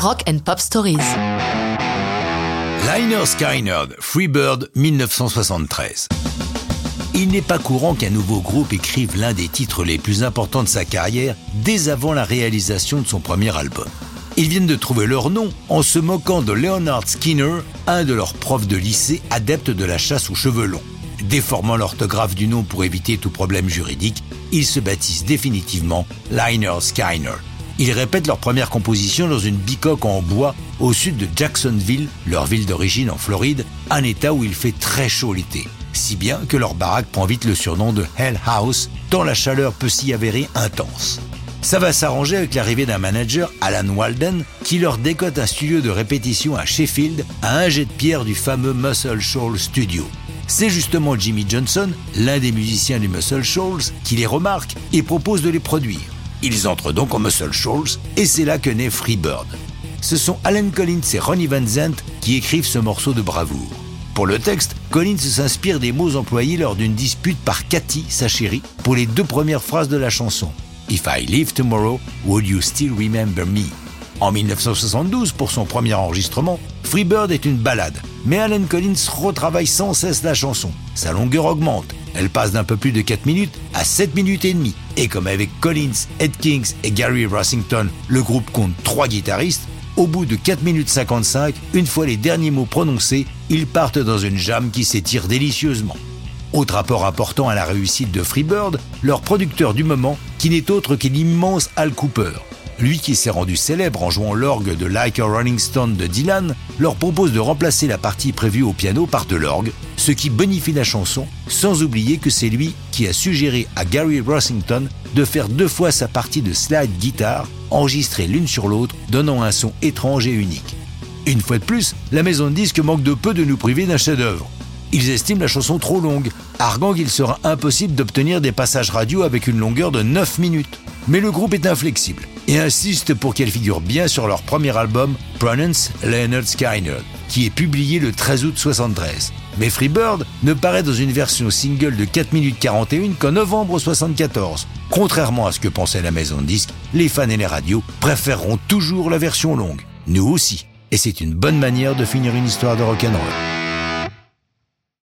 Rock and Pop Stories. Liner Skynyrd, Freebird 1973. Il n'est pas courant qu'un nouveau groupe écrive l'un des titres les plus importants de sa carrière dès avant la réalisation de son premier album. Ils viennent de trouver leur nom en se moquant de Leonard Skinner, un de leurs profs de lycée adepte de la chasse aux cheveux longs. Déformant l'orthographe du nom pour éviter tout problème juridique, ils se baptisent définitivement Liner Skinner. Ils répètent leur première composition dans une bicoque en bois au sud de Jacksonville, leur ville d'origine en Floride, un état où il fait très chaud l'été. Si bien que leur baraque prend vite le surnom de Hell House, tant la chaleur peut s'y avérer intense. Ça va s'arranger avec l'arrivée d'un manager, Alan Walden, qui leur décote un studio de répétition à Sheffield, à un jet de pierre du fameux Muscle Shoals Studio. C'est justement Jimmy Johnson, l'un des musiciens du Muscle Shoals, qui les remarque et propose de les produire. Ils entrent donc en Muscle Shoals et c'est là que naît Freebird. Ce sont Alan Collins et Ronnie Van Zant qui écrivent ce morceau de bravoure. Pour le texte, Collins s'inspire des mots employés lors d'une dispute par Cathy, sa chérie, pour les deux premières phrases de la chanson. If I leave tomorrow, would you still remember me? En 1972, pour son premier enregistrement, Freebird est une balade, mais Alan Collins retravaille sans cesse la chanson. Sa longueur augmente, elle passe d'un peu plus de 4 minutes à 7 minutes et demie. Et comme avec Collins, Ed Kings et Gary Rossington, le groupe compte 3 guitaristes, au bout de 4 minutes 55, une fois les derniers mots prononcés, ils partent dans une jam qui s'étire délicieusement. Autre apport important à la réussite de Freebird, leur producteur du moment, qui n'est autre que l'immense Al Cooper. Lui qui s'est rendu célèbre en jouant l'orgue de Like a Rolling Stone de Dylan, leur propose de remplacer la partie prévue au piano par de l'orgue, ce qui bonifie la chanson, sans oublier que c'est lui qui a suggéré à Gary Rossington de faire deux fois sa partie de slide guitare, enregistrée l'une sur l'autre, donnant un son étrange et unique. Une fois de plus, la maison de disques manque de peu de nous priver d'un chef-d'œuvre. Ils estiment la chanson trop longue, arguant qu'il sera impossible d'obtenir des passages radio avec une longueur de 9 minutes. Mais le groupe est inflexible et insiste pour qu'elle figure bien sur leur premier album, Pronounce Leonard Skinner, qui est publié le 13 août 73. Mais Freebird ne paraît dans une version single de 4 minutes 41 qu'en novembre 74. Contrairement à ce que pensait la maison de disques, les fans et les radios préféreront toujours la version longue. Nous aussi. Et c'est une bonne manière de finir une histoire de rock'n'roll.